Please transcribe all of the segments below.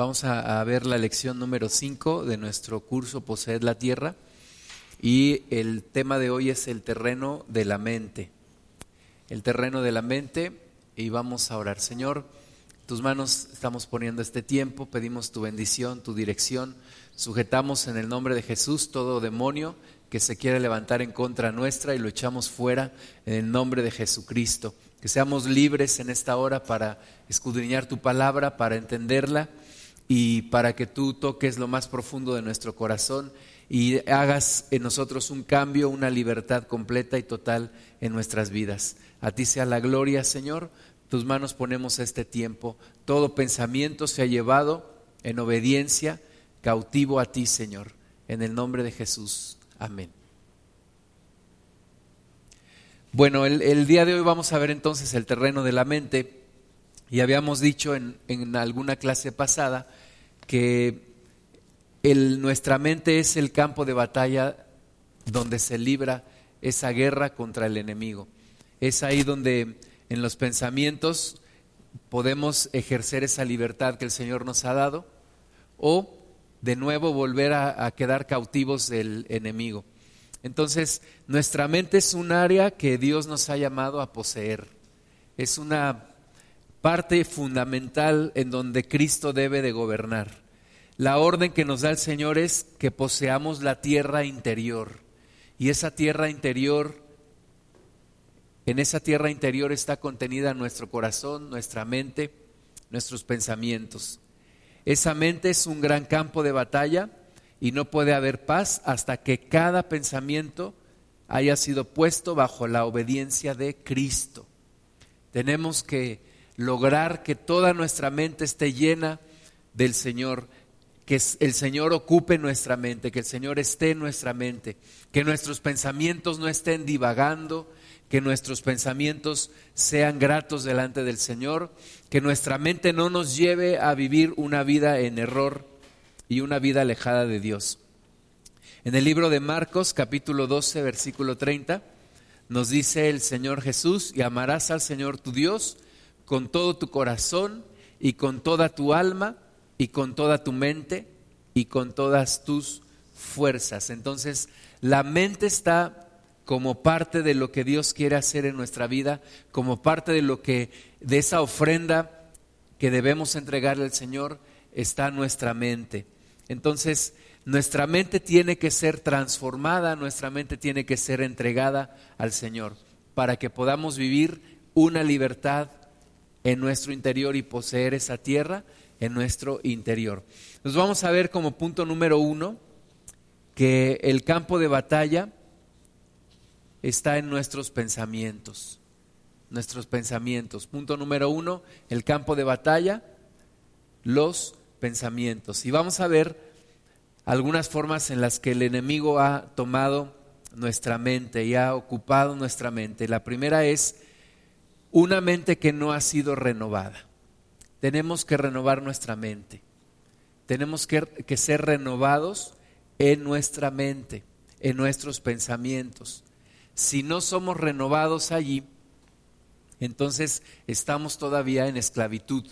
Vamos a, ver la lección número 5 de nuestro curso Poseed la Tierra y el tema de hoy es el terreno de la mente. El terreno de la mente y vamos a orar. Señor, tus manos estamos poniendo este tiempo, pedimos tu bendición, tu dirección, sujetamos en el nombre de Jesús todo demonio que se quiere levantar en contra nuestra y lo echamos fuera en el nombre de Jesucristo. Que seamos libres en esta hora para escudriñar tu palabra, para entenderla y para que tú toques lo más profundo de nuestro corazón y hagas en nosotros un cambio, una libertad completa y total en nuestras vidas. A ti sea la gloria, Señor. Tus manos ponemos este tiempo. Todo pensamiento se ha llevado en obediencia cautivo a ti, Señor. En el nombre de Jesús. Amén. Bueno, el, día de hoy vamos a ver entonces el terreno de la mente. Y habíamos dicho en, en alguna clase pasada que nuestra mente es el campo de batalla donde se libra esa guerra contra el enemigo. Es ahí donde en los pensamientos podemos ejercer esa libertad que el Señor nos ha dado o de nuevo volver a, a quedar cautivos del enemigo. Entonces, nuestra mente es un área que Dios nos ha llamado a poseer. Es una parte fundamental en donde Cristo debe de gobernar. La orden que nos da el Señor es que poseamos la tierra interior. Y esa tierra interior, en esa tierra interior está contenida nuestro corazón, nuestra mente, nuestros pensamientos. Esa mente es un gran campo de batalla y no puede haber paz hasta que cada pensamiento haya sido puesto bajo la obediencia de Cristo. Tenemos que lograr que toda nuestra mente esté llena del Señor, que el Señor ocupe nuestra mente, que el Señor esté en nuestra mente, que nuestros pensamientos no estén divagando, que nuestros pensamientos sean gratos delante del Señor, que nuestra mente no nos lleve a vivir una vida en error y una vida alejada de Dios. En el libro de Marcos capítulo 12 versículo 30 nos dice el Señor Jesús, y amarás al Señor tu Dios, con todo tu corazón y con toda tu alma y con toda tu mente y con todas tus fuerzas. Entonces, la mente está como parte de lo que Dios quiere hacer en nuestra vida, como parte de lo que de esa ofrenda que debemos entregarle al Señor está nuestra mente. Entonces, nuestra mente tiene que ser transformada, nuestra mente tiene que ser entregada al Señor para que podamos vivir una libertad en nuestro interior y poseer esa tierra en nuestro interior. Nos vamos a ver como punto número uno que el campo de batalla está en nuestros pensamientos. Nuestros pensamientos. Punto número uno, el campo de batalla, los pensamientos. Y vamos a ver algunas formas en las que el enemigo ha tomado nuestra mente y ha ocupado nuestra mente. La primera es una mente que no ha sido renovada. Tenemos que renovar nuestra mente. Tenemos que, ser renovados en nuestra mente, en nuestros pensamientos. Si no somos renovados allí, entonces estamos todavía en esclavitud.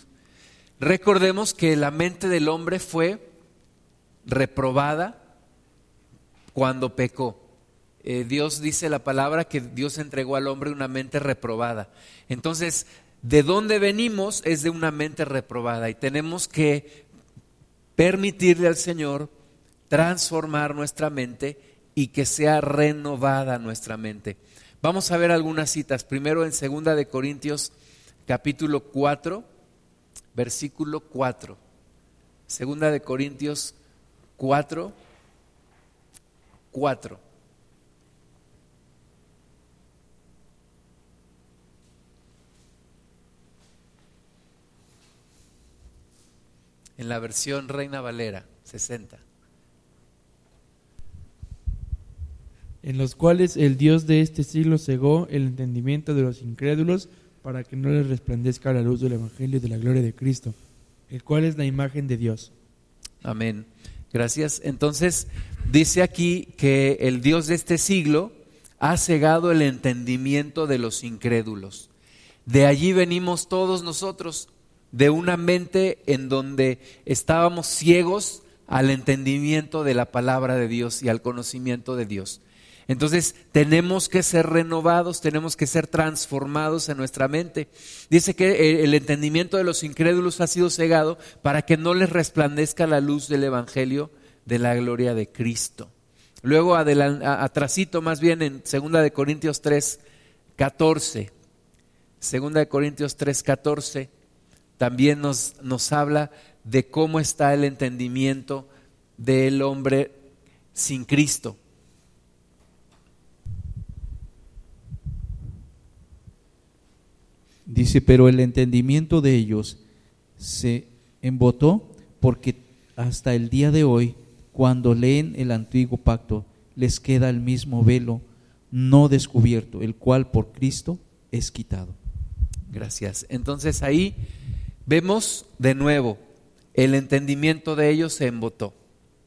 Recordemos que la mente del hombre fue reprobada cuando pecó. Eh, Dios dice la palabra que Dios entregó al hombre una mente reprobada. Entonces, de dónde venimos es de una mente reprobada y tenemos que permitirle al Señor transformar nuestra mente y que sea renovada nuestra mente. Vamos a ver algunas citas. Primero en segunda de Corintios capítulo 4, versículo 4. Segunda de Corintios 4 4. En la versión Reina Valera 60. En los cuales el Dios de este siglo cegó el entendimiento de los incrédulos para que no les resplandezca la luz del Evangelio de la gloria de Cristo, el cual es la imagen de Dios. Amén. Gracias. Entonces, dice aquí que el Dios de este siglo ha cegado el entendimiento de los incrédulos. De allí venimos todos nosotros de una mente en donde estábamos ciegos al entendimiento de la palabra de Dios y al conocimiento de Dios. Entonces tenemos que ser renovados, tenemos que ser transformados en nuestra mente. Dice que el entendimiento de los incrédulos ha sido cegado para que no les resplandezca la luz del Evangelio de la gloria de Cristo. Luego atrasito más bien en 2 de Corintios 3, 14. 2 de Corintios 3, 14 también nos, nos habla de cómo está el entendimiento del hombre sin Cristo. Dice, pero el entendimiento de ellos se embotó porque hasta el día de hoy, cuando leen el antiguo pacto, les queda el mismo velo no descubierto, el cual por Cristo es quitado. Gracias. Entonces ahí vemos de nuevo, el entendimiento de ellos se embotó,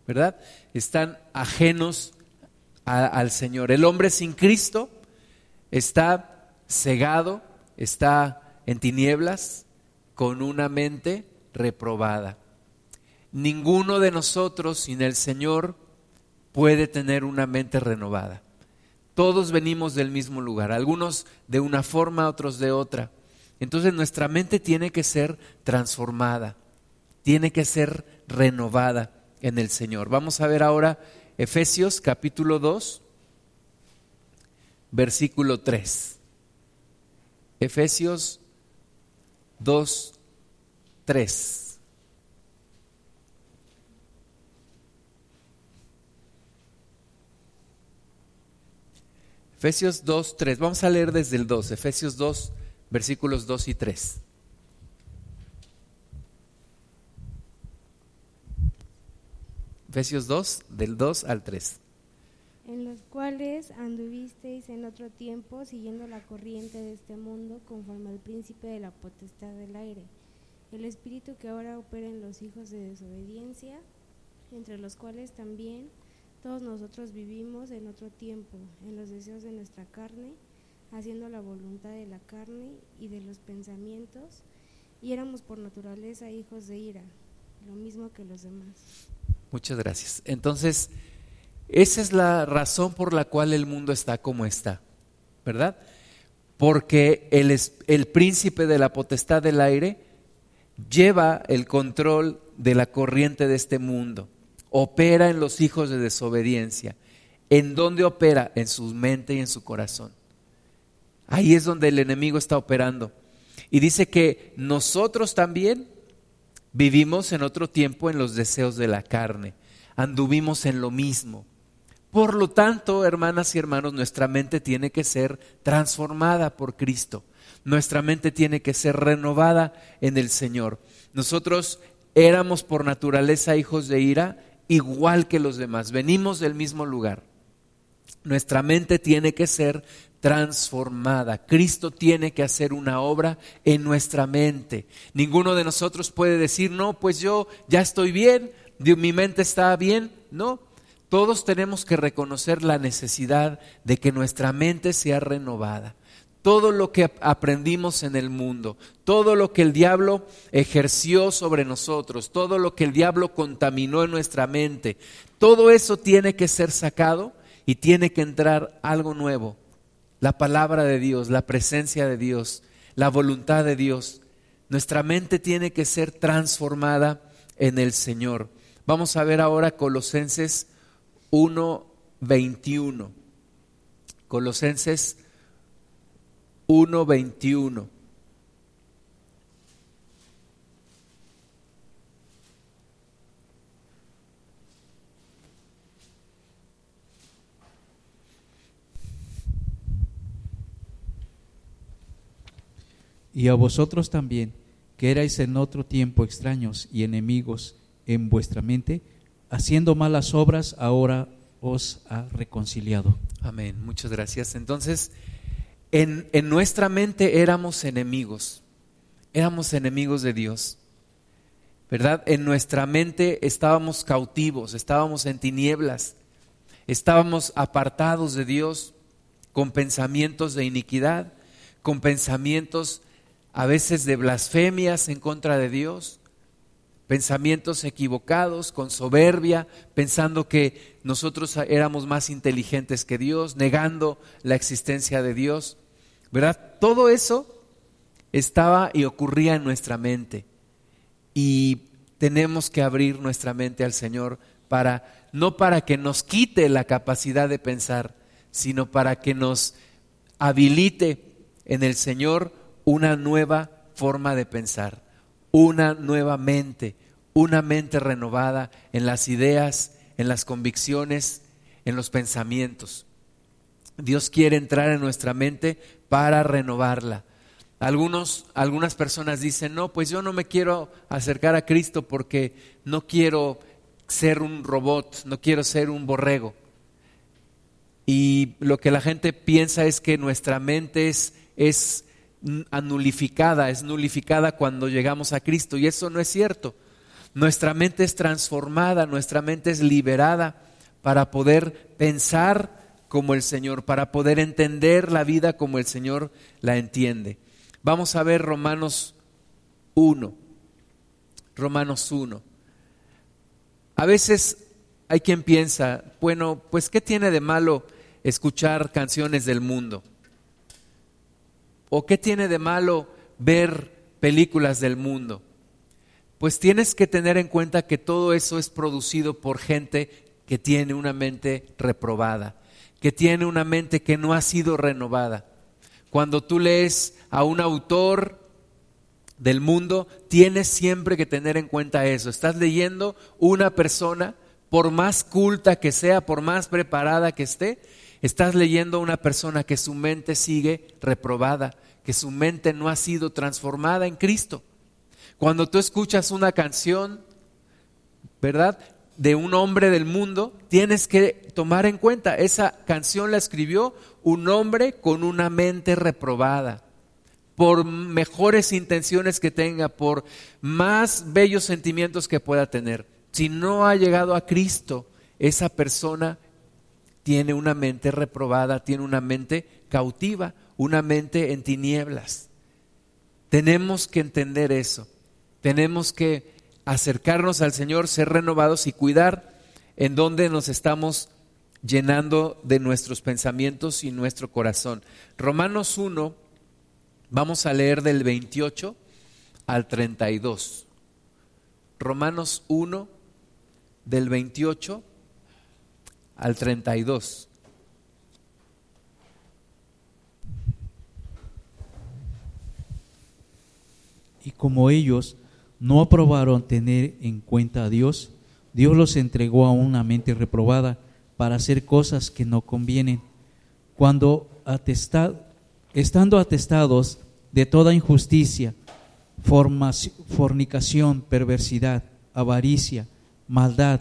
¿verdad? Están ajenos al Señor. El hombre sin Cristo está cegado está en tinieblas con una mente reprobada. Ninguno de nosotros sin el Señor puede tener una mente renovada. Todos venimos del mismo lugar, algunos de una forma, otros de otra. Entonces nuestra mente tiene que ser transformada, tiene que ser renovada en el Señor. Vamos a ver ahora Efesios capítulo 2, versículo 3. Efesios 2, 3. Efesios 2, 3. Vamos a leer desde el 2. Efesios 2, versículos 2 y 3. Efesios 2, del 2 al 3 en los cuales anduvisteis en otro tiempo siguiendo la corriente de este mundo conforme al príncipe de la potestad del aire, el espíritu que ahora opera en los hijos de desobediencia, entre los cuales también todos nosotros vivimos en otro tiempo, en los deseos de nuestra carne, haciendo la voluntad de la carne y de los pensamientos, y éramos por naturaleza hijos de ira, lo mismo que los demás. Muchas gracias. Entonces, esa es la razón por la cual el mundo está como está, ¿verdad? Porque el, el príncipe de la potestad del aire lleva el control de la corriente de este mundo, opera en los hijos de desobediencia. ¿En dónde opera? En su mente y en su corazón. Ahí es donde el enemigo está operando. Y dice que nosotros también vivimos en otro tiempo en los deseos de la carne, anduvimos en lo mismo. Por lo tanto, hermanas y hermanos, nuestra mente tiene que ser transformada por Cristo. Nuestra mente tiene que ser renovada en el Señor. Nosotros éramos por naturaleza hijos de ira, igual que los demás. Venimos del mismo lugar. Nuestra mente tiene que ser transformada. Cristo tiene que hacer una obra en nuestra mente. Ninguno de nosotros puede decir, no, pues yo ya estoy bien, mi mente está bien. No, todos tenemos que reconocer la necesidad de que nuestra mente sea renovada. Todo lo que aprendimos en el mundo, todo lo que el diablo ejerció sobre nosotros, todo lo que el diablo contaminó en nuestra mente, todo eso tiene que ser sacado y tiene que entrar algo nuevo. La palabra de Dios, la presencia de Dios, la voluntad de Dios. Nuestra mente tiene que ser transformada en el Señor. Vamos a ver ahora Colosenses 1.21. Colosenses 1.21. Y a vosotros también, que erais en otro tiempo extraños y enemigos en vuestra mente, haciendo malas obras, ahora os ha reconciliado. Amén, muchas gracias. Entonces, en, en, nuestra mente éramos enemigos, éramos enemigos de Dios, ¿verdad? En nuestra mente estábamos cautivos, estábamos en tinieblas, estábamos apartados de Dios con pensamientos de iniquidad, con pensamientos a veces de blasfemias en contra de Dios, pensamientos equivocados, con soberbia, pensando que nosotros éramos más inteligentes que Dios, negando la existencia de Dios. ¿Verdad? Todo eso estaba y ocurría en nuestra mente. Y tenemos que abrir nuestra mente al Señor para no para que nos quite la capacidad de pensar, sino para que nos habilite en el Señor una nueva forma de pensar, una nueva mente, una mente renovada en las ideas, en las convicciones, en los pensamientos. Dios quiere entrar en nuestra mente para renovarla. Algunos, algunas personas dicen, no, pues yo no me quiero acercar a Cristo porque no quiero ser un robot, no quiero ser un borrego. Y lo que la gente piensa es que nuestra mente es, es anulificada, es nulificada cuando llegamos a Cristo. Y eso no es cierto. Nuestra mente es transformada, nuestra mente es liberada para poder pensar como el Señor, para poder entender la vida como el Señor la entiende. Vamos a ver Romanos 1. Romanos 1. A veces hay quien piensa, bueno, pues ¿qué tiene de malo escuchar canciones del mundo? ¿O qué tiene de malo ver películas del mundo? Pues tienes que tener en cuenta que todo eso es producido por gente que tiene una mente reprobada, que tiene una mente que no ha sido renovada. Cuando tú lees a un autor del mundo, tienes siempre que tener en cuenta eso. Estás leyendo una persona, por más culta que sea, por más preparada que esté, Estás leyendo a una persona que su mente sigue reprobada, que su mente no ha sido transformada en Cristo. Cuando tú escuchas una canción, ¿verdad? De un hombre del mundo, tienes que tomar en cuenta, esa canción la escribió un hombre con una mente reprobada. Por mejores intenciones que tenga, por más bellos sentimientos que pueda tener. Si no ha llegado a Cristo, esa persona tiene una mente reprobada, tiene una mente cautiva, una mente en tinieblas. Tenemos que entender eso. Tenemos que acercarnos al Señor, ser renovados y cuidar en donde nos estamos llenando de nuestros pensamientos y nuestro corazón. Romanos 1, vamos a leer del 28 al 32. Romanos 1, del 28 al 32. Y como ellos no aprobaron tener en cuenta a Dios, Dios los entregó a una mente reprobada para hacer cosas que no convienen. Cuando estando atestados de toda injusticia, fornicación, perversidad, avaricia, maldad,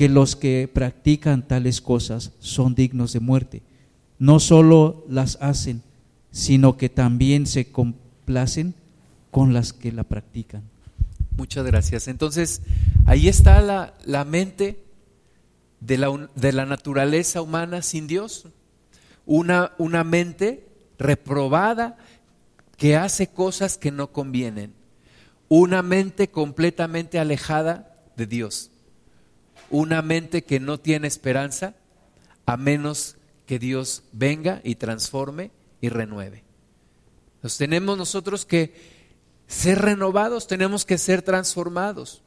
que los que practican tales cosas son dignos de muerte. No solo las hacen, sino que también se complacen con las que la practican. Muchas gracias. Entonces, ahí está la, la mente de la, de la, naturaleza humana sin Dios. Una, una mente reprobada que hace cosas que no convienen. Una mente completamente alejada de Dios una mente que no tiene esperanza a menos que Dios venga y transforme y renueve. Nos tenemos nosotros que ser renovados, tenemos que ser transformados.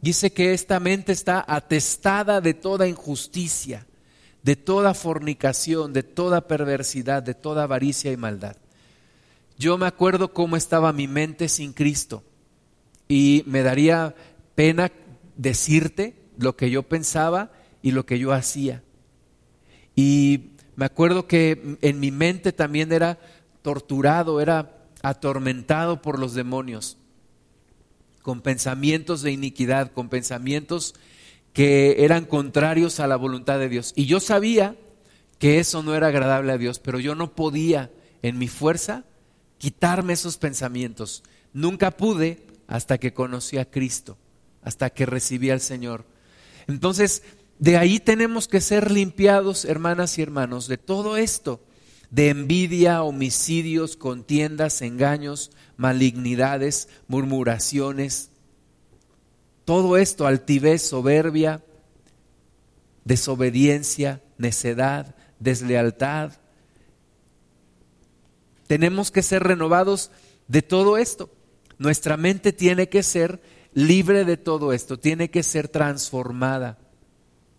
Dice que esta mente está atestada de toda injusticia, de toda fornicación, de toda perversidad, de toda avaricia y maldad. Yo me acuerdo cómo estaba mi mente sin Cristo y me daría pena decirte lo que yo pensaba y lo que yo hacía. Y me acuerdo que en mi mente también era torturado, era atormentado por los demonios. con pensamientos de iniquidad, con pensamientos que eran contrarios a la voluntad de Dios. Y yo sabía que eso no era agradable a Dios, pero yo no podía en mi fuerza quitarme esos pensamientos. Nunca pude hasta que conocí a Cristo, hasta que recibí al Señor. Entonces, de ahí tenemos que ser limpiados, hermanas y hermanos, de todo esto, de envidia, homicidios, contiendas, engaños, malignidades, murmuraciones, todo esto, altivez, soberbia, desobediencia, necedad, deslealtad. Tenemos que ser renovados de todo esto. Nuestra mente tiene que ser libre de todo esto, tiene que ser transformada.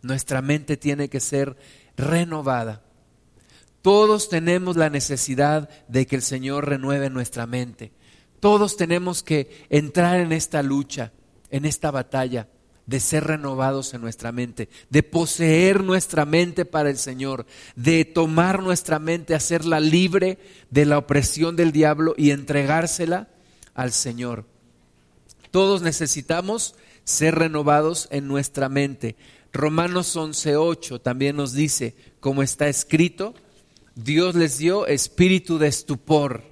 Nuestra mente tiene que ser renovada. Todos tenemos la necesidad de que el Señor renueve nuestra mente. Todos tenemos que entrar en esta lucha, en esta batalla de ser renovados en nuestra mente, de poseer nuestra mente para el Señor, de tomar nuestra mente, hacerla libre de la opresión del diablo y entregársela al Señor. Todos necesitamos ser renovados en nuestra mente. Romanos 11:8 también nos dice, como está escrito, Dios les dio espíritu de estupor.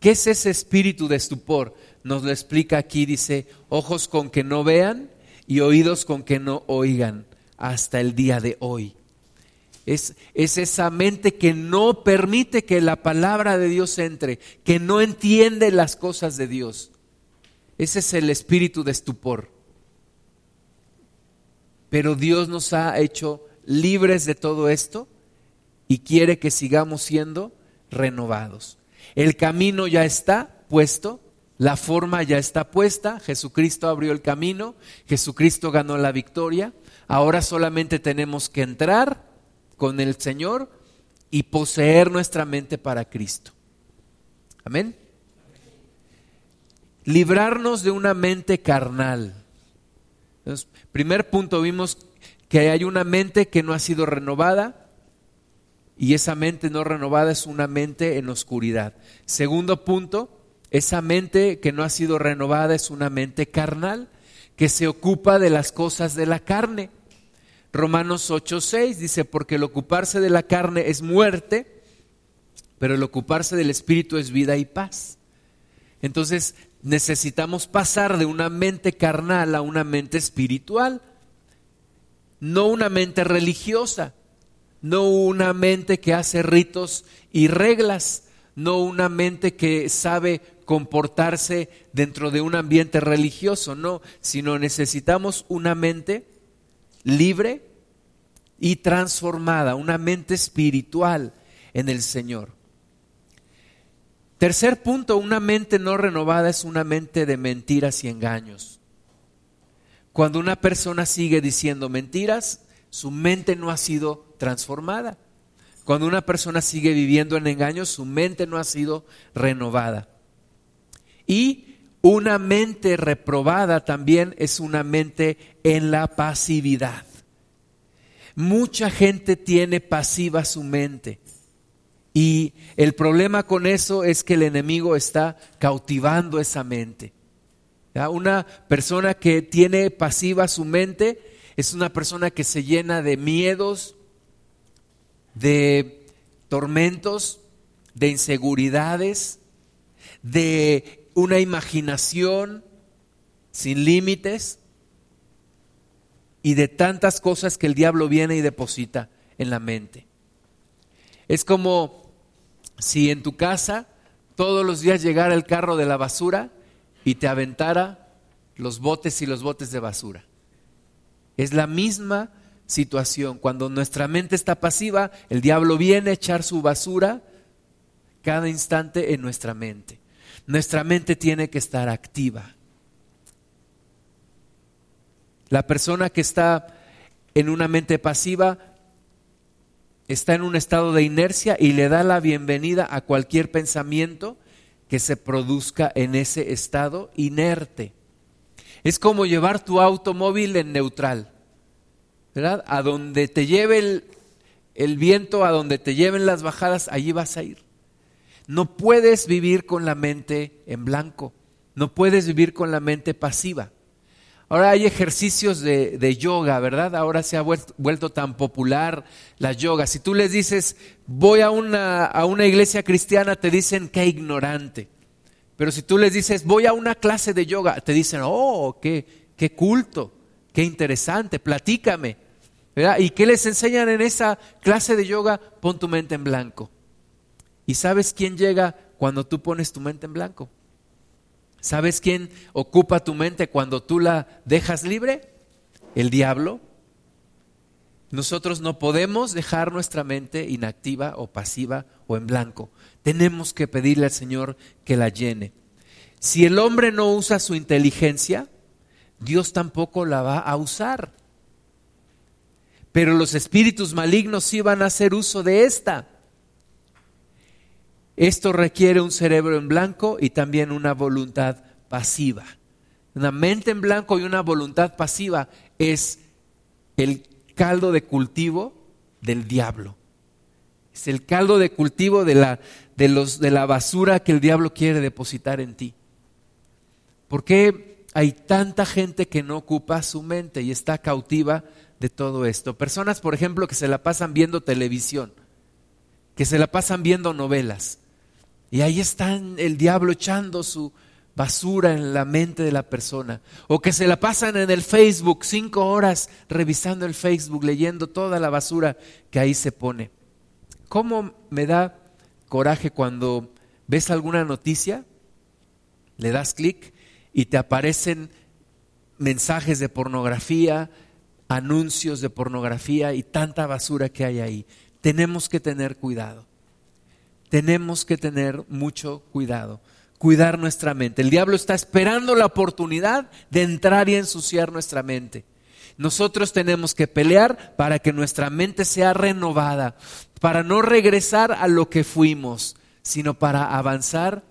¿Qué es ese espíritu de estupor? Nos lo explica aquí, dice, ojos con que no vean y oídos con que no oigan hasta el día de hoy. Es, es, esa mente que no permite que la palabra de Dios entre, que no entiende las cosas de Dios. Ese es el espíritu de estupor. Pero Dios nos ha hecho libres de todo esto y quiere que sigamos siendo renovados. El camino ya está puesto, la forma ya está puesta, Jesucristo abrió el camino, Jesucristo ganó la victoria, ahora solamente tenemos que entrar con el Señor y poseer nuestra mente para Cristo. Amén. Librarnos de una mente carnal. Primer punto, vimos que hay una mente que no ha sido renovada, y esa mente no renovada es una mente en oscuridad. Segundo punto, esa mente que no ha sido renovada es una mente carnal que se ocupa de las cosas de la carne. Romanos 8:6 dice, porque el ocuparse de la carne es muerte, pero el ocuparse del espíritu es vida y paz. Entonces necesitamos pasar de una mente carnal a una mente espiritual, no una mente religiosa no una mente que hace ritos y reglas, no una mente que sabe comportarse dentro de un ambiente religioso, no, sino necesitamos una mente libre y transformada, una mente espiritual en el Señor. Tercer punto, una mente no renovada es una mente de mentiras y engaños. Cuando una persona sigue diciendo mentiras, su mente no ha sido transformada. Cuando una persona sigue viviendo en engaños, su mente no ha sido renovada. Y una mente reprobada también es una mente en la pasividad. Mucha gente tiene pasiva su mente. Y el problema con eso es que el enemigo está cautivando esa mente. Una persona que tiene pasiva su mente es una persona que se llena de miedos, de tormentos, de inseguridades, de una imaginación sin límites y de tantas cosas que el diablo viene y deposita en la mente. Es como si en tu casa todos los días llegara el carro de la basura y te aventara los botes y los botes de basura. Es la misma situación. Cuando nuestra mente está pasiva, el diablo viene a echar su basura cada instante en nuestra mente. Nuestra mente tiene que estar activa. La persona que está en una mente pasiva está en un estado de inercia y le da la bienvenida a cualquier pensamiento que se produzca en ese estado inerte. Es como llevar tu automóvil en neutral. A donde te lleve el, el viento, a donde te lleven las bajadas, allí vas a ir. No puedes vivir con la mente en blanco. No puedes vivir con la mente pasiva. Ahora hay ejercicios de, de, yoga, ¿verdad? Ahora se ha vuelto, tan popular la yoga. Si tú les dices, voy a una, a una iglesia cristiana, te dicen qué ignorante. Pero si tú les dices, voy a una clase de yoga, te dicen, oh, qué, qué culto, qué interesante, platícame. ¿verdad? ¿Y qué les enseñan en esa clase de yoga? Pon tu mente en blanco. ¿Y sabes quién llega cuando tú pones tu mente en blanco? ¿Sabes quién ocupa tu mente cuando tú la dejas libre? El diablo. Nosotros no podemos dejar nuestra mente inactiva o pasiva o en blanco. Tenemos que pedirle al Señor que la llene. Si el hombre no usa su inteligencia, Dios tampoco la va a usar. Pero los espíritus malignos sí van a hacer uso de esta. Esto requiere un cerebro en blanco y también una voluntad pasiva. Una mente en blanco y una voluntad pasiva es el caldo de cultivo del diablo. Es el caldo de cultivo de la, de los, de la basura que el diablo quiere depositar en ti. ¿Por qué hay tanta gente que no ocupa su mente y está cautiva de todo esto? Personas, por ejemplo, que se la pasan viendo televisión, que se la pasan viendo novelas y ahí está el diablo echando su basura en la mente de la persona. O que se la pasan en el Facebook cinco horas revisando el Facebook, leyendo toda la basura que ahí se pone. ¿Cómo me da coraje cuando ves alguna noticia, le das clic y te aparecen mensajes de pornografía, anuncios de pornografía y tanta basura que hay ahí? Tenemos que tener cuidado tenemos que tener mucho cuidado, cuidar nuestra mente. El diablo está esperando la oportunidad de entrar y ensuciar nuestra mente. Nosotros tenemos que pelear para que nuestra mente sea renovada, para no regresar a lo que fuimos, sino para avanzar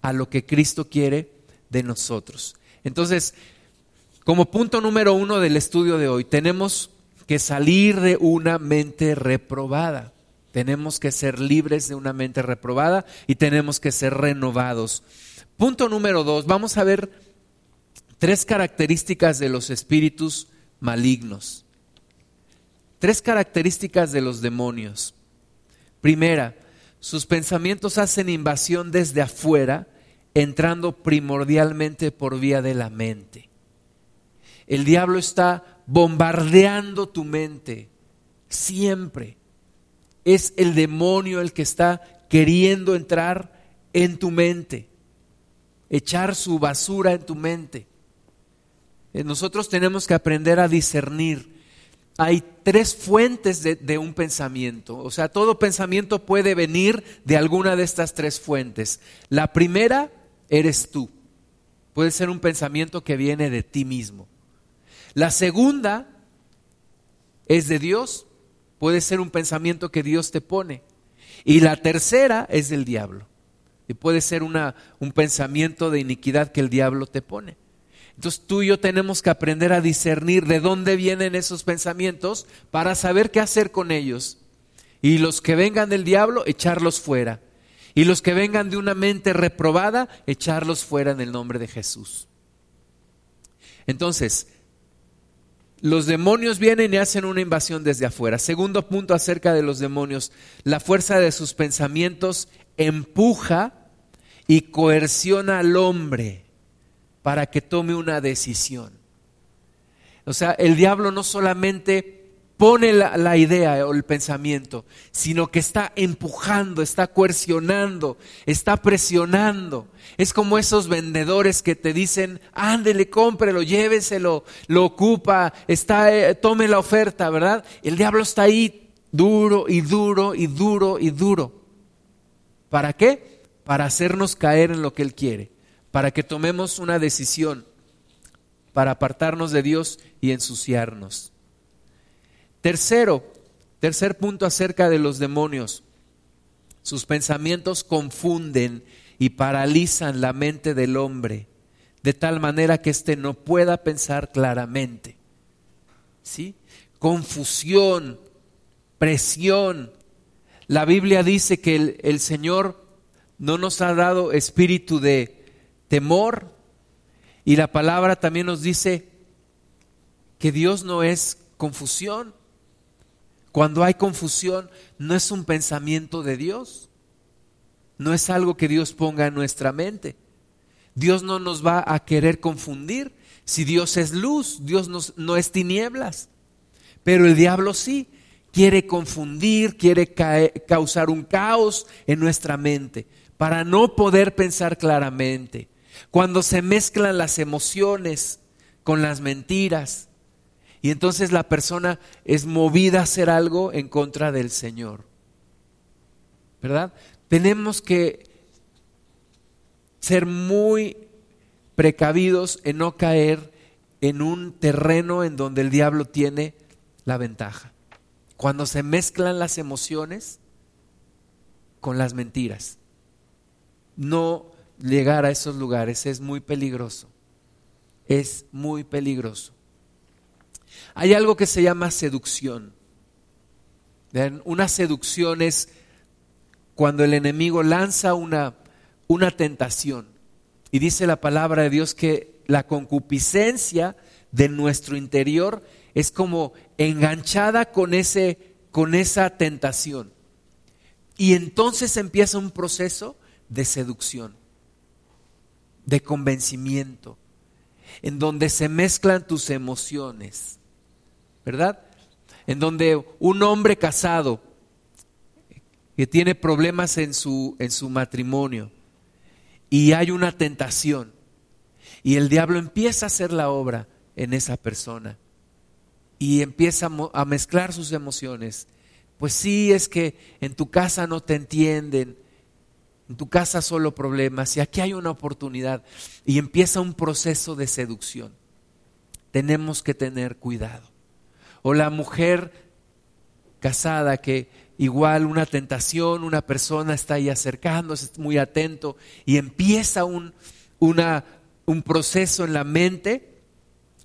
a lo que Cristo quiere de nosotros. Entonces, como punto número uno del estudio de hoy, tenemos que salir de una mente reprobada. Tenemos que ser libres de una mente reprobada y tenemos que ser renovados. Punto número dos, vamos a ver tres características de los espíritus malignos. Tres características de los demonios. Primera, sus pensamientos hacen invasión desde afuera, entrando primordialmente por vía de la mente. El diablo está bombardeando tu mente siempre es el demonio el que está queriendo entrar en tu mente, echar su basura en tu mente. Eh, nosotros tenemos que aprender a discernir. Hay tres fuentes de, de, un pensamiento. O sea, todo pensamiento puede venir de alguna de estas tres fuentes. La primera eres tú. Puede ser un pensamiento que viene de ti mismo. La segunda es de Dios puede ser un pensamiento que Dios te pone. Y la tercera es del diablo. Y puede ser una, un pensamiento de iniquidad que el diablo te pone. Entonces tú y yo tenemos que aprender a discernir de dónde vienen esos pensamientos para saber qué hacer con ellos. Y los que vengan del diablo, echarlos fuera. Y los que vengan de una mente reprobada, echarlos fuera en el nombre de Jesús. Entonces, los demonios vienen y hacen una invasión desde afuera. Segundo punto acerca de los demonios, la fuerza de sus pensamientos empuja y coerciona al hombre para que tome una decisión. O sea, el diablo no solamente pone la, idea o el pensamiento, sino que está empujando, está coercionando, está presionando. Es como esos vendedores que te dicen, ándele, cómprelo, lléveselo, lo ocupa, está, eh, tome la oferta, ¿verdad? El diablo está ahí duro y duro y duro y duro. ¿Para qué? Para hacernos caer en lo que Él quiere, para que tomemos una decisión, para apartarnos de Dios y ensuciarnos. Tercero, tercer punto acerca de los demonios. Sus pensamientos confunden y paralizan la mente del hombre de tal manera que éste no pueda pensar claramente. ¿Sí? Confusión, presión. La Biblia dice que el, el Señor no nos ha dado espíritu de temor. Y la palabra también nos dice que Dios no es confusión. Cuando hay confusión, no es un pensamiento de Dios. No es algo que Dios ponga en nuestra mente. Dios no nos va a querer confundir. Si Dios es luz, Dios no es tinieblas. Pero el diablo sí quiere confundir, quiere causar un caos en nuestra mente para no poder pensar claramente. Cuando se mezclan las emociones con las mentiras, y entonces la persona es movida a hacer algo en contra del Señor. ¿Verdad? Tenemos que ser muy precavidos en no caer en un terreno en donde el diablo tiene la ventaja. Cuando se mezclan las emociones con las mentiras. No llegar a esos lugares es muy peligroso. Es muy peligroso. Hay algo que se llama seducción. Una seducción es cuando el enemigo lanza una, una tentación. Y dice la palabra de Dios que la concupiscencia de nuestro interior es como enganchada con, ese, con esa tentación. Y entonces empieza un proceso de seducción, de convencimiento, en donde se mezclan tus emociones, ¿verdad? En donde un hombre casado que tiene problemas en su, en su matrimonio y hay una tentación y el diablo empieza a hacer la obra en esa persona y empieza a mezclar sus emociones. Pues sí, es que en tu casa no te entienden, en tu casa solo problemas y aquí hay una oportunidad y empieza un proceso de seducción. Tenemos que tener cuidado. O la mujer casada que igual una tentación, una persona está ahí acercándose, muy atento y empieza un, un proceso en la mente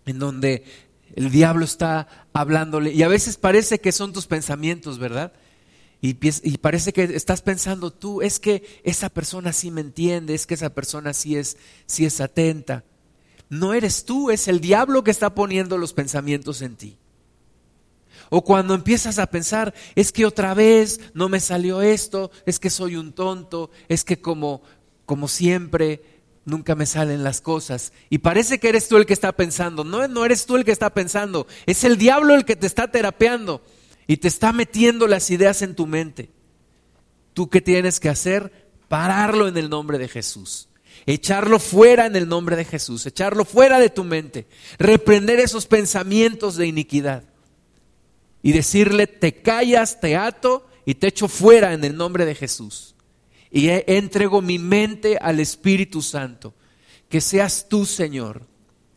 en donde el diablo está hablándole y a veces parece que son tus pensamientos, ¿verdad? Y, parece que estás pensando tú, es que esa persona sí me entiende, es que esa persona sí es, sí es atenta. No eres tú, es el diablo que está poniendo los pensamientos en ti. O cuando empiezas a pensar, es que otra vez no me salió esto, es que soy un tonto, es que como, como siempre nunca me salen las cosas. Y parece que eres tú el que está pensando. No, no eres tú el que está pensando, es el diablo el que te está terapeando y te está metiendo las ideas en tu mente. ¿Tú qué tienes que hacer? Pararlo en el nombre de Jesús. Echarlo fuera en el nombre de Jesús. Echarlo fuera de tu mente. Reprender esos pensamientos de iniquidad y decirle, te callas, te ato y te echo fuera en el nombre de Jesús. Y entrego mi mente al Espíritu Santo. Que seas tú, Señor,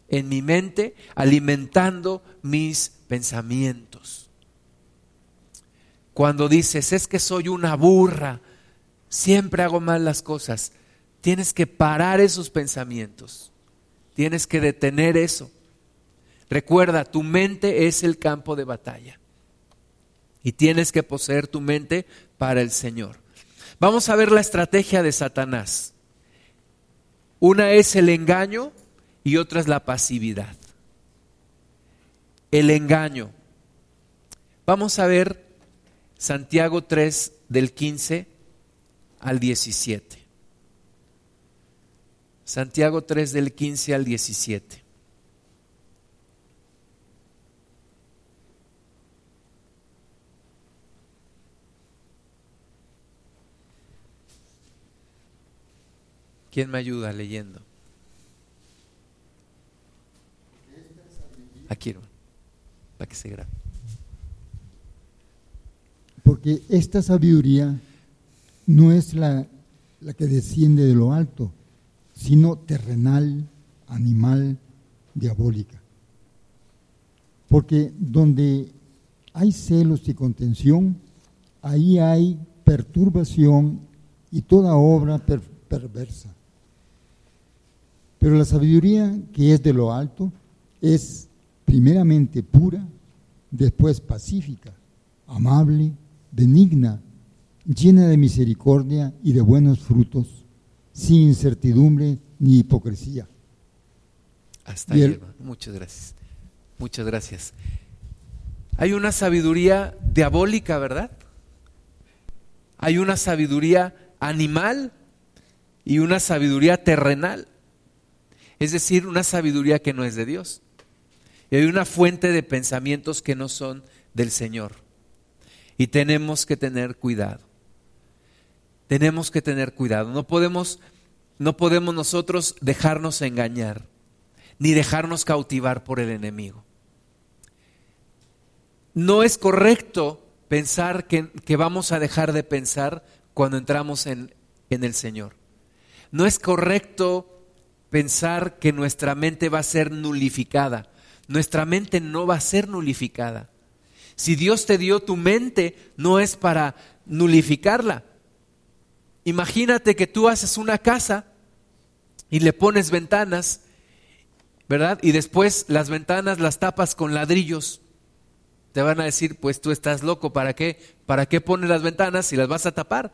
en mi mente, alimentando mis pensamientos. Cuando dices, es que soy una burra, siempre hago mal las cosas, tienes que parar esos pensamientos. Tienes que detener eso. Recuerda, tu mente es el campo de batalla. Y tienes que poseer tu mente para el Señor. Vamos a ver la estrategia de Satanás. Una es el engaño y otra es la pasividad. El engaño. Vamos a ver Santiago 3 del 15 al 17. Santiago 3 del 15 al 17. ¿Quién me ayuda leyendo? Aquí, para que se grabe. Porque esta sabiduría no es la, la que desciende de lo alto, sino terrenal, animal, diabólica. Porque donde hay celos y contención, ahí hay perturbación y toda obra perversa. Pero la sabiduría que es de lo alto es primeramente pura, después pacífica, amable, benigna, llena de misericordia y de buenos frutos, sin incertidumbre ni hipocresía. Hasta ahí, el-. Muchas gracias. Muchas gracias. Hay una sabiduría diabólica, ¿verdad? Hay una sabiduría animal y una sabiduría terrenal. Es decir, una sabiduría que no es de Dios. Y hay una fuente de pensamientos que no son del Señor. Y tenemos que tener cuidado. Tenemos que tener cuidado. No podemos, no podemos nosotros dejarnos engañar, ni dejarnos cautivar por el enemigo. No es correcto pensar que, que vamos a dejar de pensar cuando entramos en, en el Señor. No es correcto pensar que nuestra mente va a ser nulificada. Nuestra mente no va a ser nulificada. Si Dios te dio tu mente, no es para nulificarla. Imagínate que tú haces una casa y le pones ventanas, ¿verdad? Y después las ventanas las tapas con ladrillos. Te van a decir, pues tú estás loco, ¿para qué? ¿Para qué pones las ventanas si las vas a tapar?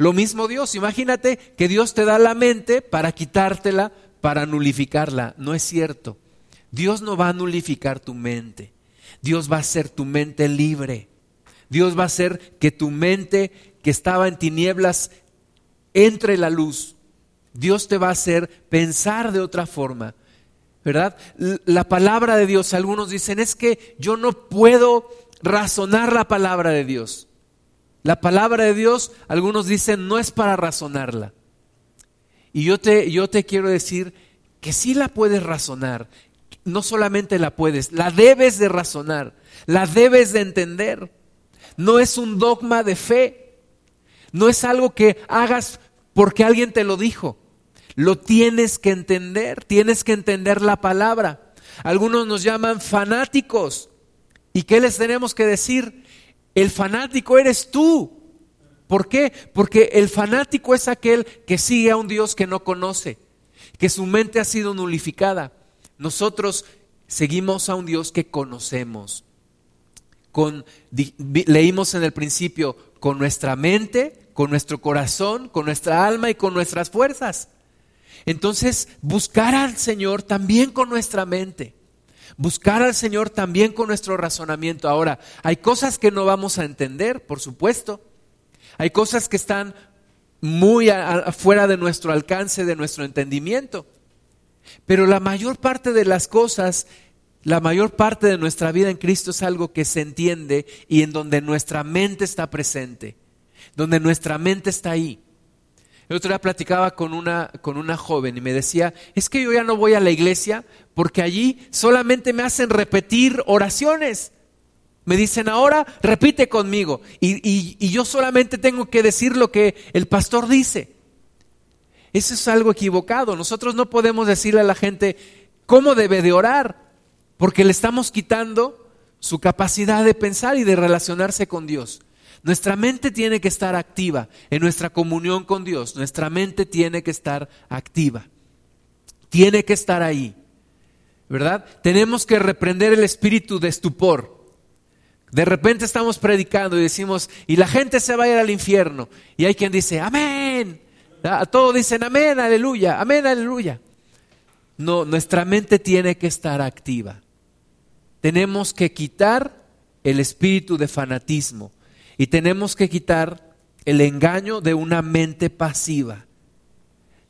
Lo mismo Dios, imagínate que Dios te da la mente para quitártela, para nulificarla. No es cierto. Dios no va a nulificar tu mente. Dios va a hacer tu mente libre. Dios va a hacer que tu mente que estaba en tinieblas entre la luz. Dios te va a hacer pensar de otra forma. ¿Verdad? La palabra de Dios, algunos dicen, es que yo no puedo razonar la palabra de Dios. La palabra de Dios, algunos dicen, no es para razonarla. Y yo te, yo te quiero decir que sí la puedes razonar. No solamente la puedes, la debes de razonar, la debes de entender. No es un dogma de fe. No es algo que hagas porque alguien te lo dijo. Lo tienes que entender, tienes que entender la palabra. Algunos nos llaman fanáticos. ¿Y qué les tenemos que decir? El fanático eres tú. ¿Por qué? Porque el fanático es aquel que sigue a un Dios que no conoce, que su mente ha sido nulificada. Nosotros seguimos a un Dios que conocemos. Leímos en el principio con nuestra mente, con nuestro corazón, con nuestra alma y con nuestras fuerzas. Entonces, buscar al Señor también con nuestra mente. Buscar al Señor también con nuestro razonamiento. Ahora, hay cosas que no vamos a entender, por supuesto. Hay cosas que están muy a- a- fuera de nuestro alcance, de nuestro entendimiento. Pero la mayor parte de las cosas, la mayor parte de nuestra vida en Cristo es algo que se entiende y en donde nuestra mente está presente, donde nuestra mente está ahí. El otro día platicaba con una, con una joven y me decía, es que yo ya no voy a la iglesia porque allí solamente me hacen repetir oraciones. Me dicen ahora, repite conmigo. Y, y- y yo solamente tengo que decir lo que el pastor dice. Eso es algo equivocado. Nosotros no podemos decirle a la gente cómo debe de orar, porque le estamos quitando su capacidad de pensar y de relacionarse con Dios. Nuestra mente tiene que estar activa en nuestra comunión con Dios. Nuestra mente tiene que estar activa. Tiene que estar ahí. ¿Verdad? Tenemos que reprender el espíritu de estupor. De repente estamos predicando y decimos, y la gente se va a ir al infierno. Y hay quien dice, amén. Todos dicen, amén, aleluya, amén, aleluya. No, nuestra mente tiene que estar activa. Tenemos que quitar el espíritu de fanatismo y tenemos que quitar el engaño de una mente pasiva.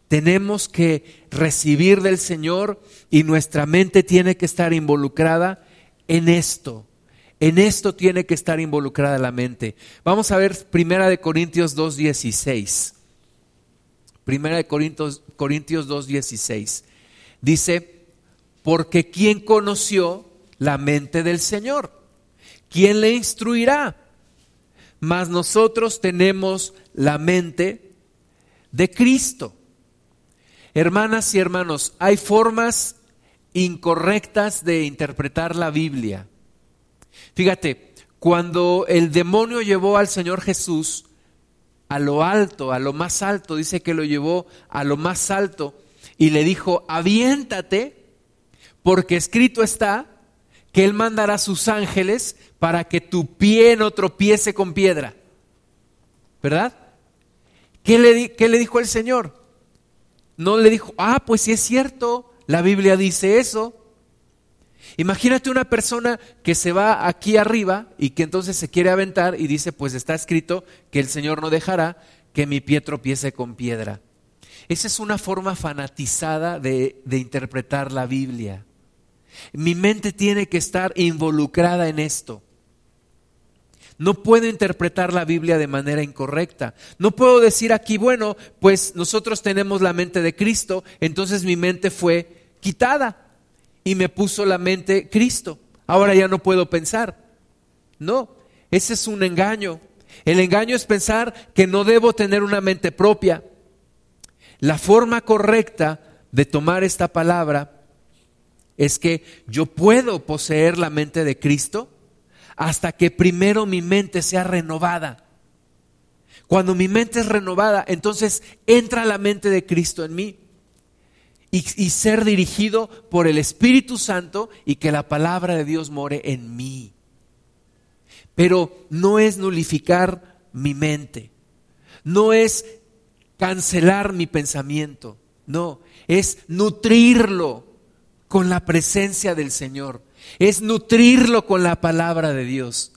Tenemos que recibir del Señor y nuestra mente tiene que estar involucrada en esto. En esto tiene que estar involucrada la mente. Vamos a ver Primera de Corintios 2:16. Primera de Corintios, Corintios 2:16. Dice, porque ¿quién conoció la mente del Señor? ¿Quién le instruirá? Mas nosotros tenemos la mente de Cristo. Hermanas y hermanos, hay formas incorrectas de interpretar la Biblia. Fíjate, cuando el demonio llevó al Señor Jesús a lo alto, a lo más alto, dice que lo llevó a lo más alto y le dijo, aviéntate, porque escrito está que Él mandará sus ángeles para que tu pie no tropiece con piedra. ¿Verdad? ¿Qué le, qué le dijo el Señor? no le dijo, ah, pues sí es cierto, la Biblia dice eso. Imagínate una persona que se va aquí arriba y que entonces se quiere aventar y dice, pues está escrito que el Señor no dejará que mi pie tropiece con piedra. Esa es una forma fanatizada de, de interpretar la Biblia. Mi mente tiene que estar involucrada en esto. No puedo interpretar la Biblia de manera incorrecta. No puedo decir aquí, bueno, pues nosotros tenemos la mente de Cristo, entonces mi mente fue quitada y me puso la mente Cristo. Ahora ya no puedo pensar. No, ese es un engaño. El engaño es pensar que no debo tener una mente propia. La forma correcta de tomar esta palabra es que yo puedo poseer la mente de Cristo hasta que primero mi mente sea renovada. Cuando mi mente es renovada, entonces entra la mente de Cristo en mí y, ser dirigido por el Espíritu Santo y que la palabra de Dios more en mí. Pero no es nulificar mi mente, no es cancelar mi pensamiento, no, es nutrirlo con la presencia del Señor, es nutrirlo con la palabra de Dios,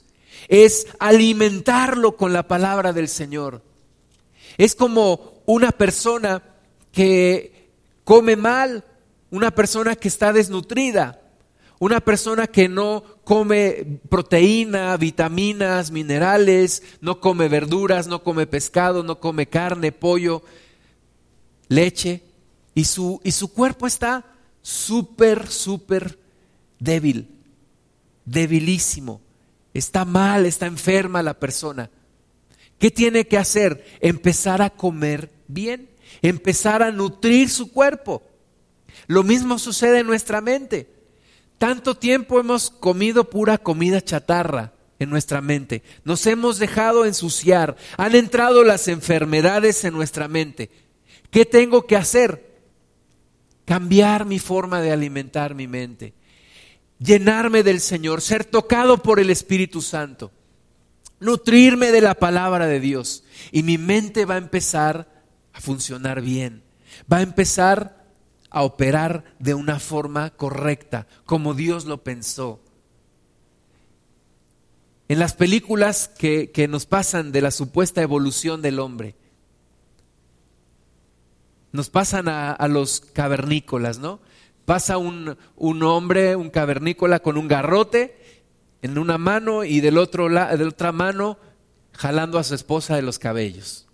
es alimentarlo con la palabra del Señor. Es como una persona que come mal, una persona que está desnutrida, una persona que no come proteína, vitaminas, minerales, no come verduras, no come pescado, no come carne, pollo, leche, y su, y su cuerpo está súper, súper débil, debilísimo, está mal, está enferma la persona. ¿Qué tiene que hacer? Empezar a comer bien empezar a nutrir su cuerpo. Lo mismo sucede en nuestra mente. Tanto tiempo hemos comido pura comida chatarra en nuestra mente. Nos hemos dejado ensuciar. Han entrado las enfermedades en nuestra mente. ¿Qué tengo que hacer? Cambiar mi forma de alimentar mi mente. Llenarme del Señor, ser tocado por el Espíritu Santo. Nutrirme de la palabra de Dios. Y mi mente va a empezar a funcionar bien. Va a empezar a operar de una forma correcta, como Dios lo pensó. En las películas que, nos pasan de la supuesta evolución del hombre, nos pasan a, los cavernícolas, ¿no? Pasa un, un, hombre, un cavernícola con un garrote en una mano y del otro de la otra mano jalando a su esposa de los cabellos.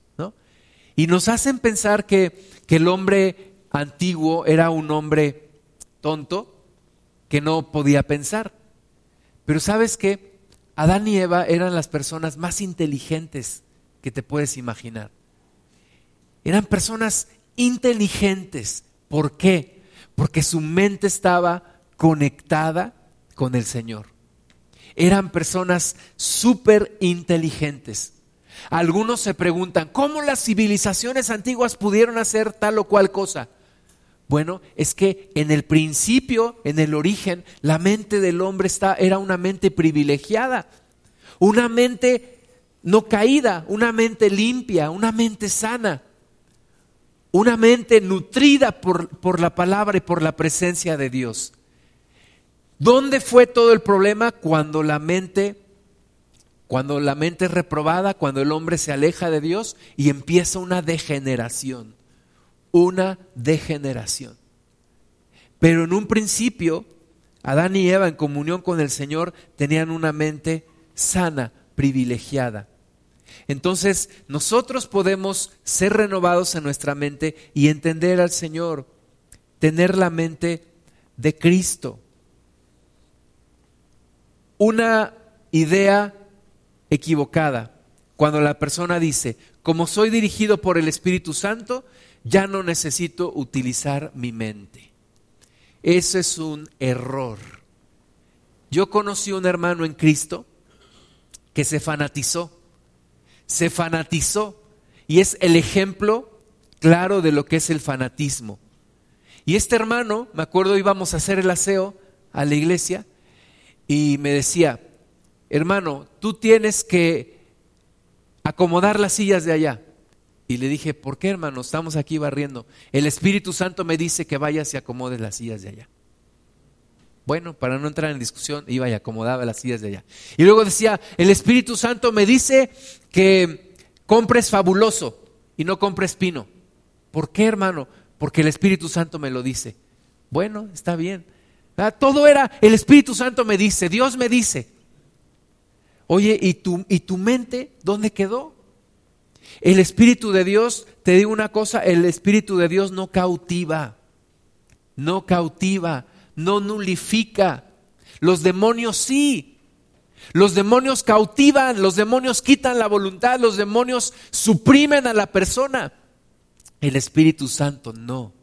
Y nos hacen pensar que, que el hombre antiguo era un hombre tonto que no podía pensar. Pero sabes que Adán y Eva eran las personas más inteligentes que te puedes imaginar. Eran personas inteligentes. ¿Por qué? Porque su mente estaba conectada con el Señor. Eran personas súper inteligentes. Algunos se preguntan, ¿cómo las civilizaciones antiguas pudieron hacer tal o cual cosa? Bueno, es que en el principio, en el origen, la mente del hombre está, era una mente privilegiada, una mente no caída, una mente limpia, una mente sana, una mente nutrida por, por la palabra y por la presencia de Dios. ¿Dónde fue todo el problema? Cuando la mente cuando la mente es reprobada, cuando el hombre se aleja de Dios y empieza una degeneración, una degeneración. Pero en un principio, Adán y Eva en comunión con el Señor tenían una mente sana, privilegiada. Entonces nosotros podemos ser renovados en nuestra mente y entender al Señor, tener la mente de Cristo. Una idea equivocada cuando la persona dice, como soy dirigido por el Espíritu Santo, ya no necesito utilizar mi mente. Ese es un error. Yo conocí un hermano en Cristo que se fanatizó, se fanatizó y es el ejemplo claro de lo que es el fanatismo. Y este hermano, me acuerdo íbamos a hacer el aseo a la iglesia y me decía, hermano, tú tienes que acomodar las sillas de allá. Y le dije, ¿por qué hermano? Estamos aquí barriendo. El Espíritu Santo me dice que vayas y acomodes las sillas de allá. Bueno, para no entrar en discusión, iba y acomodaba las sillas de allá. Y luego decía, el Espíritu Santo me dice que compres fabuloso y no compres pino. ¿Por qué, hermano? Porque el Espíritu Santo me lo dice. Bueno, está bien. Ah, todo era, el Espíritu Santo me dice, Dios me dice. Oye, ¿y tu, ¿y tu mente dónde quedó? El Espíritu de Dios, te digo una cosa, el Espíritu de Dios no cautiva, no cautiva no nulifica. Los demonios sí. Los demonios cautivan, los demonios quitan la voluntad, los demonios suprimen a la persona. El Espíritu Santo no.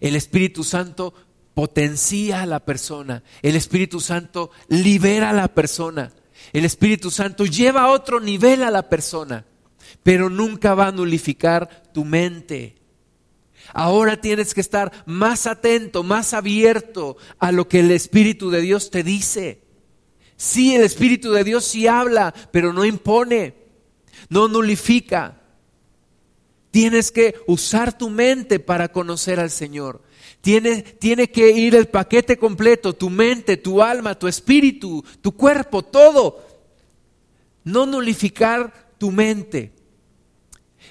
El Espíritu Santo potencia a la persona. El Espíritu Santo libera a la persona. El Espíritu Santo lleva a otro nivel a la persona, pero nunca va a nulificar tu mente. Ahora tienes que estar más atento, más abierto a lo que el Espíritu de Dios te dice. Sí, el Espíritu de Dios sí habla, pero no impone, no nulifica. Tienes que usar tu mente para conocer al Señor. Tiene, tiene que ir el paquete completo, tu mente, tu alma, tu espíritu, tu cuerpo, todo. No nulificar tu mente.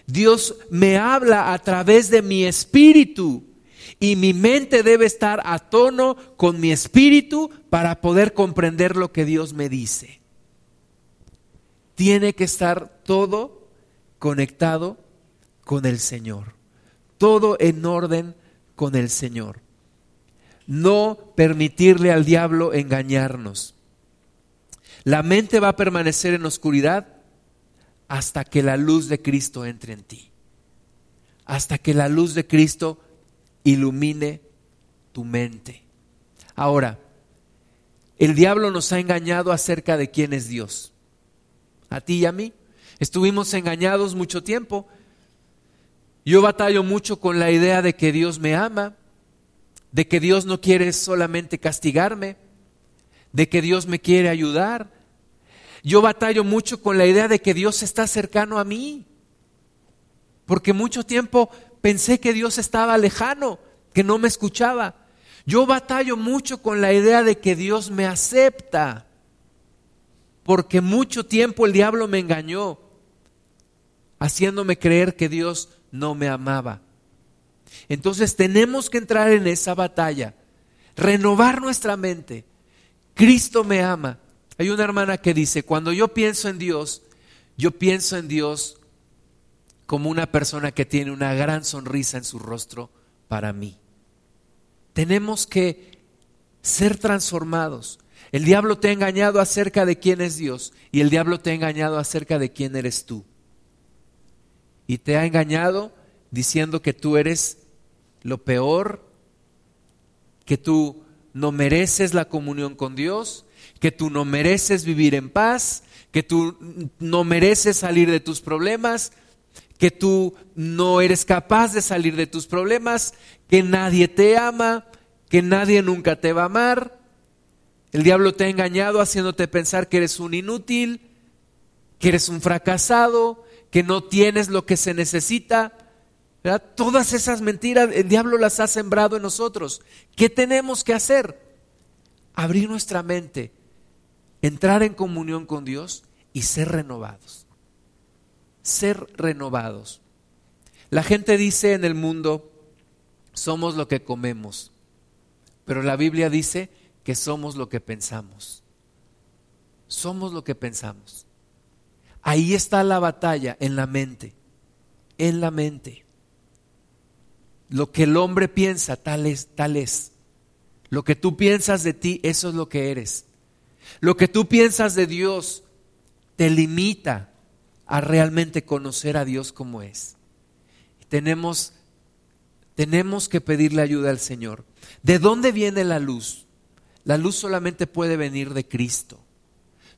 Dios me habla a través de mi espíritu y mi mente debe estar a tono con mi espíritu para poder comprender lo que Dios me dice. Tiene que estar todo conectado con el Señor, todo en orden con el Señor. No permitirle al diablo engañarnos. La mente va a permanecer en oscuridad hasta que la luz de Cristo entre en ti. Hasta que la luz de Cristo ilumine tu mente. Ahora, el diablo nos ha engañado acerca de quién es Dios. A ti y a mí. Estuvimos engañados mucho tiempo. Yo batallo mucho con la idea de que Dios me ama, de que Dios no quiere solamente castigarme, de que Dios me quiere ayudar, yo batallo mucho con la idea de que Dios está cercano a mí, porque mucho tiempo pensé que Dios estaba lejano, que no me escuchaba. Yo batallo mucho con la idea de que Dios me acepta, porque mucho tiempo el diablo me engañó, haciéndome creer que Dios no me amaba. Entonces tenemos que entrar en esa batalla, renovar nuestra mente. Cristo me ama, hay una hermana que dice, cuando yo pienso en Dios, yo pienso en Dios como una persona que tiene una gran sonrisa en su rostro para mí. Tenemos que ser transformados. El diablo te ha engañado acerca de quién es Dios y el diablo te ha engañado acerca de quién eres tú. Y te ha engañado diciendo que tú eres lo peor, que tú no mereces la comunión con Dios, que tú no mereces vivir en paz, que tú no mereces salir de tus problemas, que tú no eres capaz de salir de tus problemas, que nadie te ama, que nadie nunca te va a amar. El diablo te ha engañado haciéndote pensar que eres un inútil, que eres un fracasado, que no tienes lo que se necesita. Todas esas mentiras el diablo las ha sembrado en nosotros. ¿Qué tenemos que hacer? Abrir nuestra mente entrar en comunión con Dios y ser renovados. Ser renovados. La gente dice en el mundo, somos lo que comemos, pero la Biblia dice que somos lo que pensamos. Somos lo que pensamos. Ahí está la batalla en la mente, en la mente. Lo que el hombre piensa, tal es, tal es. Lo que tú piensas de ti, eso es lo que eres. Lo que tú piensas de Dios te limita a realmente conocer a Dios como es. Tenemos, tenemos que pedirle ayuda al Señor. ¿De dónde viene la luz? La luz solamente puede venir de Cristo.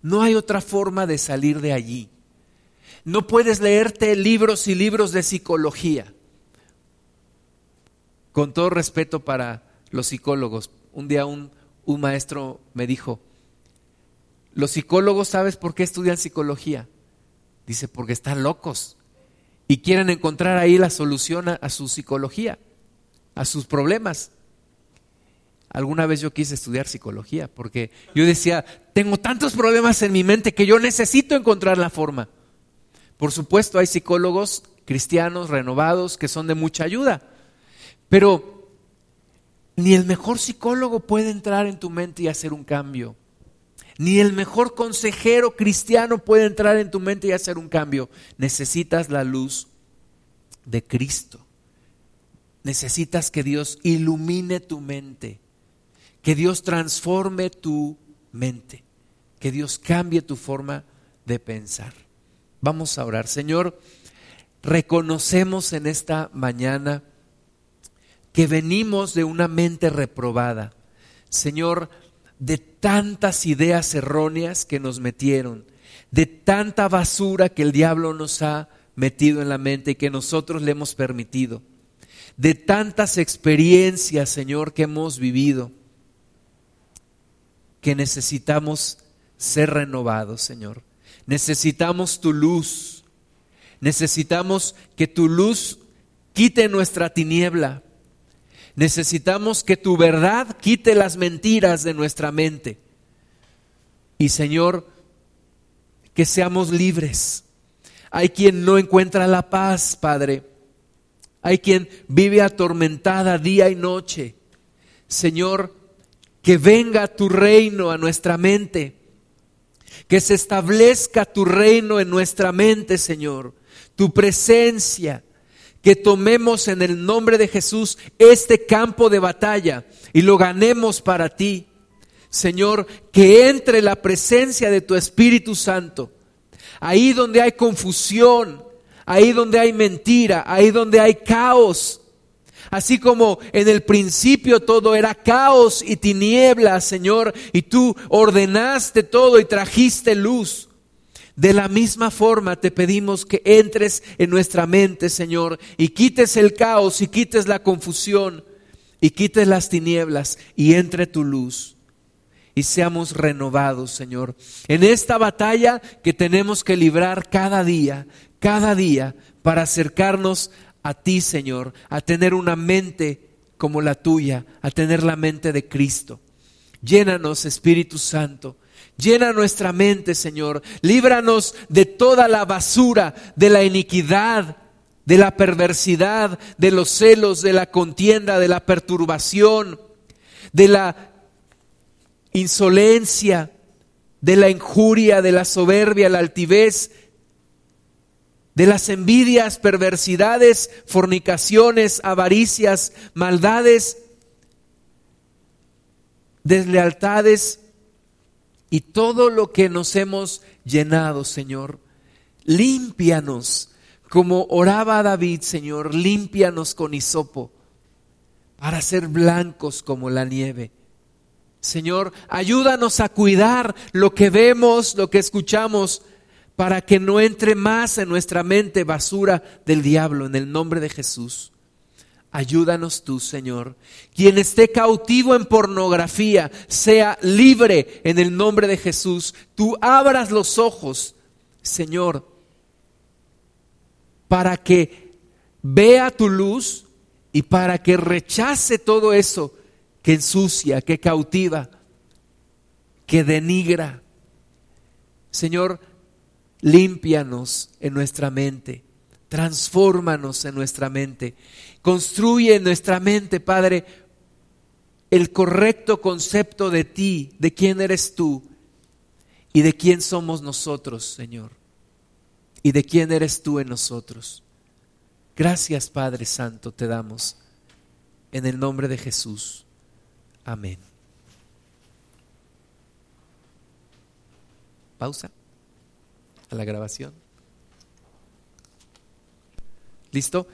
No hay otra forma de salir de allí. No puedes leerte libros y libros de psicología. Con todo respeto para los psicólogos, un día un, un maestro me dijo, los psicólogos, ¿sabes por qué estudian psicología? Dice, porque están locos. y quieren encontrar ahí la solución a, su psicología, a sus problemas. Alguna vez yo quise estudiar psicología porque yo decía, tengo tantos problemas en mi mente que yo necesito encontrar la forma. Por supuesto, hay psicólogos cristianos renovados que son de mucha ayuda, pero ni el mejor psicólogo puede entrar en tu mente y hacer un cambio. Ni el mejor consejero cristiano puede entrar en tu mente y hacer un cambio. Necesitas la luz de Cristo. Necesitas que Dios ilumine tu mente, que Dios transforme tu mente, que Dios cambie tu forma de pensar. Vamos a orar. Señor, reconocemos en esta mañana que venimos de una mente reprobada. Señor, de tantas ideas erróneas que nos metieron, de tanta basura que el diablo nos ha metido en la mente y que nosotros le hemos permitido, de tantas experiencias, Señor, que hemos vivido, que necesitamos ser renovados, Señor. Necesitamos tu luz. Necesitamos que tu luz quite nuestra tiniebla. Necesitamos que tu verdad quite las mentiras de nuestra mente. Y Señor, que seamos libres. Hay quien no encuentra la paz, Padre. Hay quien vive atormentada día y noche. Señor, que venga tu reino a nuestra mente que se establezca tu reino en nuestra mente, Señor, tu presencia, que tomemos en el nombre de Jesús este campo de batalla y lo ganemos para ti. Señor, que entre la presencia de tu Espíritu Santo, ahí donde hay confusión, ahí donde hay mentira, ahí donde hay caos, Así como en el principio todo era caos y tinieblas, Señor, y tú ordenaste todo y trajiste luz. De la misma forma te pedimos que entres en nuestra mente, Señor, y quites el caos y quites la confusión y quites las tinieblas y entre tu luz y seamos renovados, Señor. En esta batalla que tenemos que librar cada día, cada día, para acercarnos a ti, Señor, a tener una mente como la tuya, a tener la mente de Cristo. Llénanos, Espíritu Santo. Llena nuestra mente, Señor. Líbranos de toda la basura, de la iniquidad, de la perversidad, de los celos, de la contienda, de la perturbación, de la insolencia, de la injuria, de la soberbia, la altivez, de las envidias, perversidades, fornicaciones, avaricias, maldades, deslealtades y todo lo que nos hemos llenado, Señor. Límpianos, como oraba David, Señor, límpianos con hisopo para ser blancos como la nieve. Señor, ayúdanos a cuidar lo que vemos, lo que escuchamos, para que no entre más en nuestra mente basura del diablo en el nombre de Jesús. Ayúdanos tú, Señor. Quien esté cautivo en pornografía, sea libre en el nombre de Jesús. Tú abras los ojos, Señor, para que vea tu luz y para que rechace todo eso que ensucia, que cautiva, que denigra. Señor, límpianos en nuestra mente, transfórmanos en nuestra mente, construye en nuestra mente, Padre, el correcto concepto de ti, de quién eres tú y de quién somos nosotros, Señor, y de quién eres tú en nosotros. Gracias, Padre Santo, te damos en el nombre de Jesús. Amén. Pausa la grabación. ¿Listo?